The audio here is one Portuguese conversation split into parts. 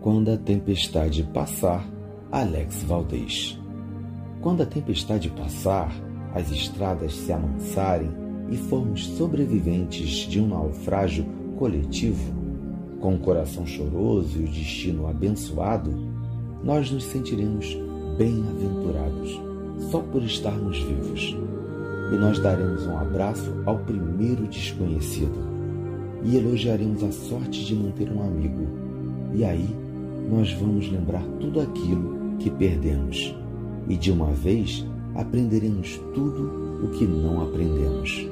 Quando a tempestade passar, Alex Valdez. Quando a tempestade passar, as estradas se amansarem e formos sobreviventes de um naufrágio coletivo, com o coração choroso e o destino abençoado, nós nos sentiremos bem-aventurados só por estarmos vivos. E nós daremos um abraço ao primeiro desconhecido e elogiaremos a sorte de manter um amigo. E aí nós vamos lembrar tudo aquilo que perdemos e de uma vez aprenderemos tudo o que não aprendemos.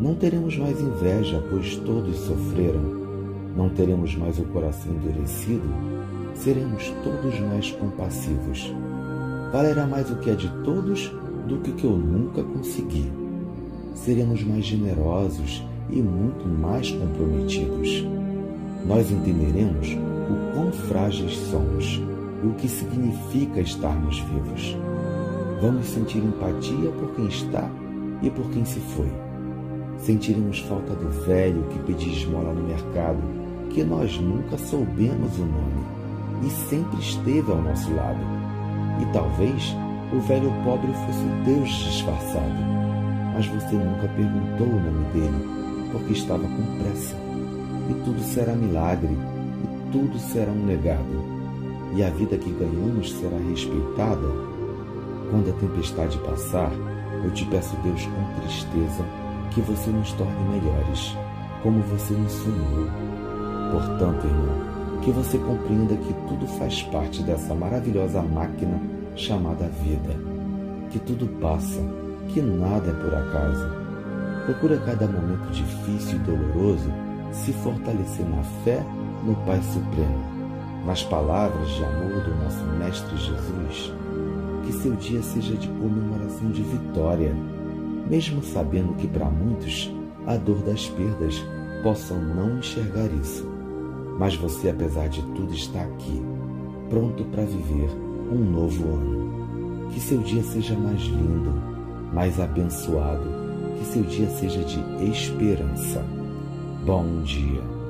Não teremos mais inveja, pois todos sofreram. Não teremos mais o coração endurecido, seremos todos mais compassivos. Valerá mais o que é de todos do que o que eu nunca consegui. Seremos mais generosos e muito mais comprometidos. Nós entenderemos o quão frágeis somos e o que significa estarmos vivos. Vamos sentir empatia por quem está e por quem se foi. Sentiremos falta do velho que pedia esmola no mercado, que nós nunca soubemos o nome e sempre esteve ao nosso lado. E talvez o velho pobre fosse Deus disfarçado, mas você nunca perguntou o nome dele, porque estava com pressa. E tudo será milagre, tudo será um legado, e a vida que ganhamos será respeitada quando a tempestade passar, eu te peço, Deus, com tristeza, que você nos torne melhores, como você nos sonhou. Portanto, irmão, que você compreenda que tudo faz parte dessa maravilhosa máquina chamada vida, que tudo passa, que nada é por acaso. Procura cada momento difícil e doloroso se fortalecer na fé no Pai Supremo, nas palavras de amor do nosso Mestre Jesus que seu dia seja de comemoração de vitória, mesmo sabendo que para muitos a dor das perdas possam não enxergar isso. Mas você, apesar de tudo, está aqui, pronto para viver um novo ano. Que seu dia seja mais lindo, mais abençoado, que seu dia seja de esperança. Bom dia.